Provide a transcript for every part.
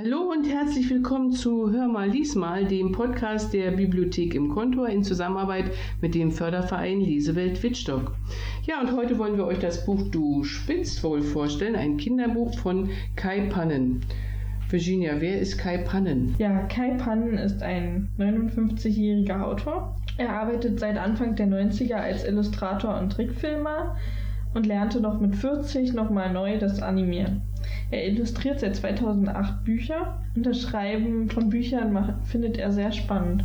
Hallo und herzlich willkommen zu Hör mal diesmal, dem Podcast der Bibliothek im Kontor in Zusammenarbeit mit dem Förderverein Lesewelt Wittstock. Ja, und heute wollen wir euch das Buch Du spitzt wohl vorstellen, ein Kinderbuch von Kai Pannen. Virginia, wer ist Kai Pannen? Ja, Kai Pannen ist ein 59-jähriger Autor. Er arbeitet seit Anfang der 90er als Illustrator und Trickfilmer und lernte noch mit 40 nochmal neu das Animieren. Er illustriert seit 2008 Bücher und das Schreiben von Büchern macht, findet er sehr spannend.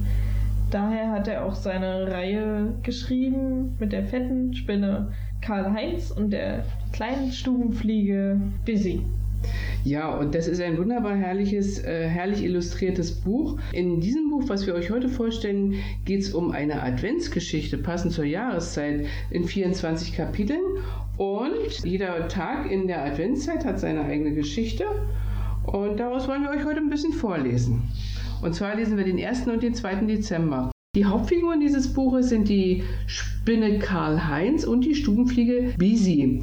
Daher hat er auch seine Reihe geschrieben mit der fetten Spinne Karl-Heinz und der kleinen Stubenfliege Busy. Ja, und das ist ein wunderbar herrliches, äh, herrlich illustriertes Buch. In diesem Buch, was wir euch heute vorstellen, geht es um eine Adventsgeschichte, passend zur Jahreszeit, in 24 Kapiteln. Und jeder Tag in der Adventszeit hat seine eigene Geschichte. Und daraus wollen wir euch heute ein bisschen vorlesen. Und zwar lesen wir den 1. und den 2. Dezember. Die Hauptfiguren dieses Buches sind die Spinne Karl-Heinz und die Stubenfliege Bisi.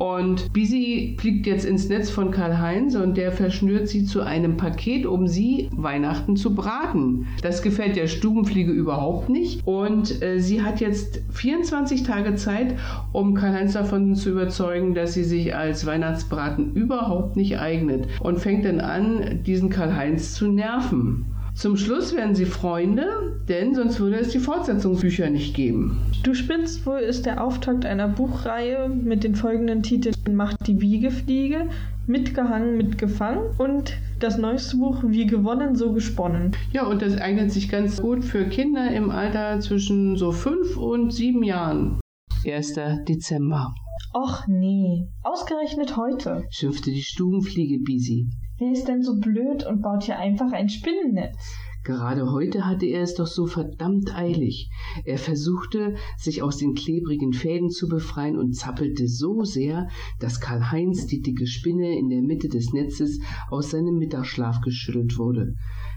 Und Bisi fliegt jetzt ins Netz von Karl-Heinz und der verschnürt sie zu einem Paket, um sie Weihnachten zu braten. Das gefällt der Stubenfliege überhaupt nicht. Und äh, sie hat jetzt 24 Tage Zeit, um Karl-Heinz davon zu überzeugen, dass sie sich als Weihnachtsbraten überhaupt nicht eignet. Und fängt dann an, diesen Karl-Heinz zu nerven. Zum Schluss werden sie Freunde, denn sonst würde es die Fortsetzungsbücher nicht geben. Du spinnst wohl ist der Auftakt einer Buchreihe mit den folgenden Titeln Macht die Wiegefliege, Mitgehangen, mitgefangen und das neueste Buch Wie gewonnen, so gesponnen. Ja, und das eignet sich ganz gut für Kinder im Alter zwischen so fünf und sieben Jahren. 1. Dezember. Och nee, ausgerechnet heute, schimpfte die Stubenfliege Bisi. Wer ist denn so blöd und baut hier einfach ein Spinnennetz? Gerade heute hatte er es doch so verdammt eilig. Er versuchte, sich aus den klebrigen Fäden zu befreien und zappelte so sehr, dass Karl-Heinz, die dicke Spinne in der Mitte des Netzes, aus seinem Mittagsschlaf geschüttelt wurde.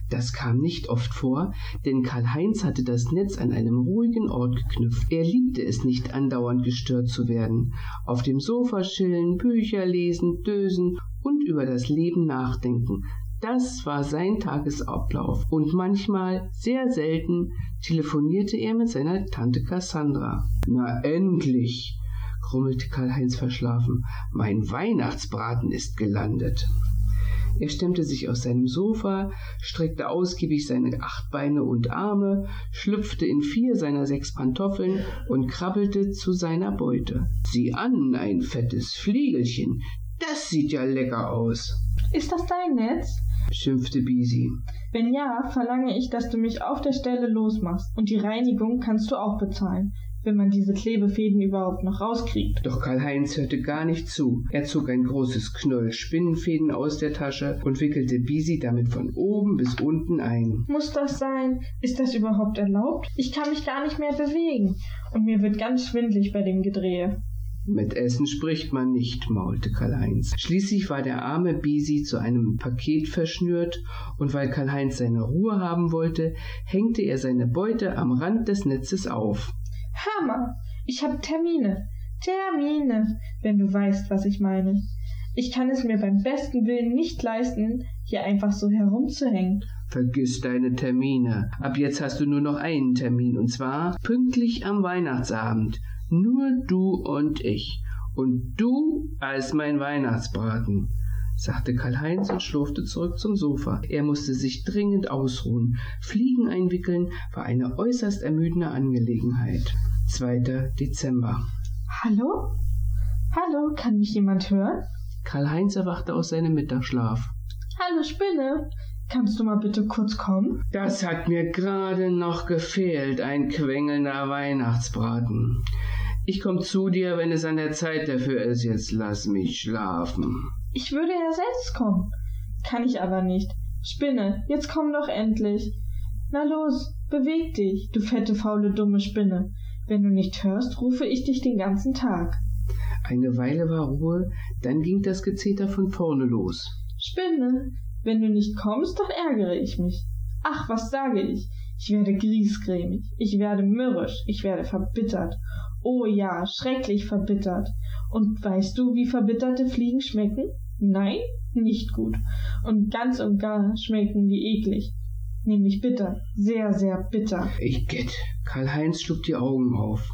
Das kam nicht oft vor, denn Karl-Heinz hatte das Netz an einem ruhigen Ort geknüpft. Er liebte es nicht, andauernd gestört zu werden. Auf dem Sofa chillen, Bücher lesen, dösen und über das Leben nachdenken. Das war sein Tagesablauf. Und manchmal, sehr selten, telefonierte er mit seiner Tante Cassandra. Na endlich, grummelte Karl-Heinz verschlafen. Mein Weihnachtsbraten ist gelandet. Er stemmte sich aus seinem Sofa, streckte ausgiebig seine acht Beine und Arme, schlüpfte in vier seiner sechs Pantoffeln und krabbelte zu seiner Beute. Sieh an, ein fettes Fliegelchen. Das sieht ja lecker aus. Ist das dein Netz? schimpfte Bisi. Wenn ja, verlange ich, dass du mich auf der Stelle losmachst. Und die Reinigung kannst du auch bezahlen, wenn man diese Klebefäden überhaupt noch rauskriegt. Doch Karl-Heinz hörte gar nicht zu. Er zog ein großes Knoll Spinnenfäden aus der Tasche und wickelte Bisi damit von oben bis unten ein. Muss das sein? Ist das überhaupt erlaubt? Ich kann mich gar nicht mehr bewegen. Und mir wird ganz schwindlig bei dem Gedrehe. Mit Essen spricht man nicht, maulte Karl-Heinz. Schließlich war der arme Bisi zu einem Paket verschnürt, und weil Karl-Heinz seine Ruhe haben wollte, hängte er seine Beute am Rand des Netzes auf. Hammer! Ich hab Termine. Termine, wenn du weißt, was ich meine. Ich kann es mir beim besten Willen nicht leisten, hier einfach so herumzuhängen. Vergiss deine Termine. Ab jetzt hast du nur noch einen Termin, und zwar pünktlich am Weihnachtsabend. Nur du und ich. Und du als mein Weihnachtsbraten, sagte Karl-Heinz und schlurfte zurück zum Sofa. Er musste sich dringend ausruhen. Fliegen einwickeln war eine äußerst ermüdende Angelegenheit. 2. Dezember. Hallo? Hallo, kann mich jemand hören? Karl-Heinz erwachte aus seinem Mittagsschlaf. Hallo Spinne, kannst du mal bitte kurz kommen? Das hat mir gerade noch gefehlt, ein quengelnder Weihnachtsbraten. Ich komm zu dir, wenn es an der Zeit dafür ist. Jetzt lass mich schlafen. Ich würde ja selbst kommen. Kann ich aber nicht. Spinne, jetzt komm doch endlich. Na los, beweg dich, du fette, faule, dumme Spinne. Wenn du nicht hörst, rufe ich dich den ganzen Tag. Eine Weile war Ruhe, dann ging das Gezeter von vorne los. Spinne, wenn du nicht kommst, dann ärgere ich mich. Ach, was sage ich? Ich werde griesgrämig, ich werde mürrisch, ich werde verbittert. Oh ja, schrecklich verbittert. Und weißt du, wie verbitterte Fliegen schmecken? Nein, nicht gut. Und ganz und gar schmecken die eklig. Nämlich bitter. Sehr, sehr bitter. Ich get. Karl-Heinz schlug die Augen auf.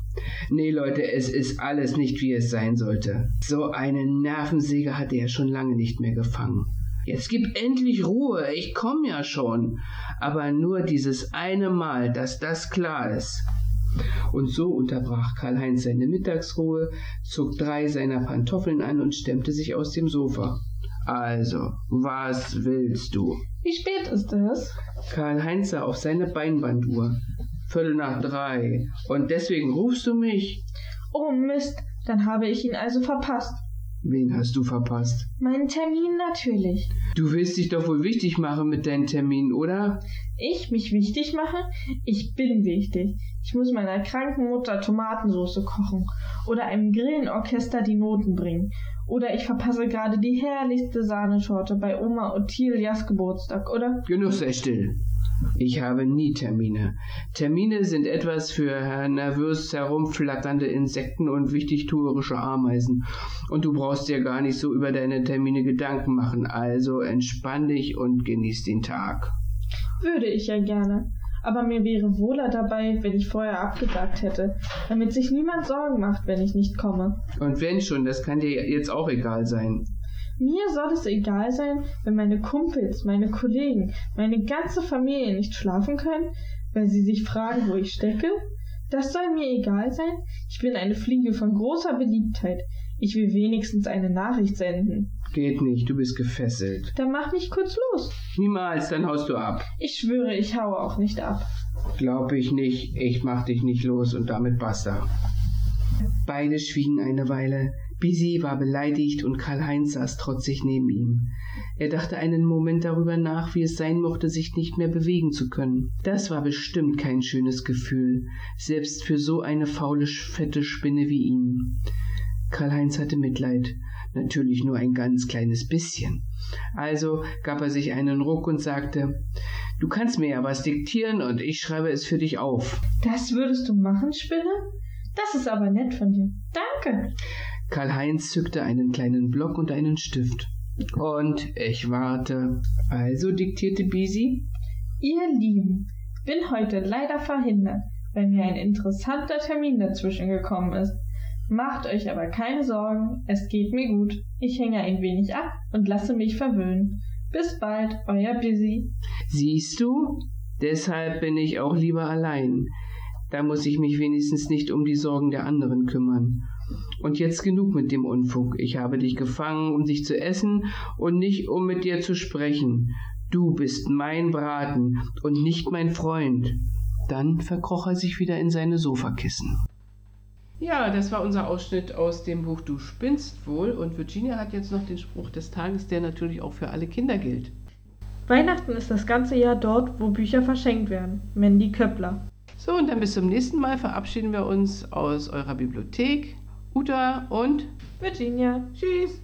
Nee, Leute, es ist alles nicht, wie es sein sollte. So eine Nervensäge hatte er schon lange nicht mehr gefangen. Jetzt gib endlich Ruhe, ich komm ja schon. Aber nur dieses eine Mal, dass das klar ist. Und so unterbrach Karl-Heinz seine Mittagsruhe, zog drei seiner Pantoffeln an und stemmte sich aus dem Sofa. Also, was willst du? Wie spät ist es? Karl-Heinz sah auf seine Beinbanduhr. Viertel nach drei. Und deswegen rufst du mich? Oh Mist, dann habe ich ihn also verpasst. Wen hast du verpasst? Meinen Termin natürlich. Du willst dich doch wohl wichtig machen mit deinen Terminen, oder? Ich mich wichtig mache? Ich bin wichtig. Ich muss meiner kranken Mutter Tomatensauce kochen oder einem Grillenorchester die Noten bringen. Oder ich verpasse gerade die herrlichste Sahnetorte bei Oma Ottilias Geburtstag, oder? Genug, sei still. Ich habe nie Termine. Termine sind etwas für nervös herumflatternde Insekten und wichtigtuerische Ameisen. Und du brauchst dir gar nicht so über deine Termine Gedanken machen. Also entspann dich und genieß den Tag. Würde ich ja gerne. Aber mir wäre wohler dabei, wenn ich vorher abgesagt hätte, damit sich niemand Sorgen macht, wenn ich nicht komme. Und wenn schon, das kann dir jetzt auch egal sein. Mir soll es egal sein, wenn meine Kumpels, meine Kollegen, meine ganze Familie nicht schlafen können, weil sie sich fragen, wo ich stecke? Das soll mir egal sein? Ich bin eine Fliege von großer Beliebtheit. Ich will wenigstens eine Nachricht senden. Geht nicht, du bist gefesselt. Dann mach mich kurz los. Niemals, dann haust du ab. Ich schwöre, ich haue auch nicht ab. Glaub ich nicht, ich mach dich nicht los und damit basta. Beide schwiegen eine Weile. Bisi war beleidigt und Karl-Heinz saß trotzig neben ihm. Er dachte einen Moment darüber nach, wie es sein mochte, sich nicht mehr bewegen zu können. Das war bestimmt kein schönes Gefühl, selbst für so eine faule, fette Spinne wie ihn. Karl-Heinz hatte Mitleid, natürlich nur ein ganz kleines bisschen. Also gab er sich einen Ruck und sagte, Du kannst mir ja was diktieren und ich schreibe es für dich auf. Das würdest du machen, Spinne? Das ist aber nett von dir. Danke. Karl-Heinz zückte einen kleinen Block und einen Stift. Und ich warte. Also diktierte Bisi. Ihr Lieben, bin heute leider verhindert, weil mir ein interessanter Termin dazwischen gekommen ist. Macht euch aber keine Sorgen, es geht mir gut. Ich hänge ein wenig ab und lasse mich verwöhnen. Bis bald, euer Busy. Siehst du? Deshalb bin ich auch lieber allein. Da muss ich mich wenigstens nicht um die Sorgen der anderen kümmern. Und jetzt genug mit dem Unfug. Ich habe dich gefangen, um dich zu essen und nicht um mit dir zu sprechen. Du bist mein Braten und nicht mein Freund. Dann verkroch er sich wieder in seine Sofakissen. Ja, das war unser Ausschnitt aus dem Buch Du spinnst wohl und Virginia hat jetzt noch den Spruch des Tages, der natürlich auch für alle Kinder gilt. Weihnachten ist das ganze Jahr dort, wo Bücher verschenkt werden. Mandy Köppler. So, und dann bis zum nächsten Mal verabschieden wir uns aus eurer Bibliothek. Uta und Virginia. Tschüss.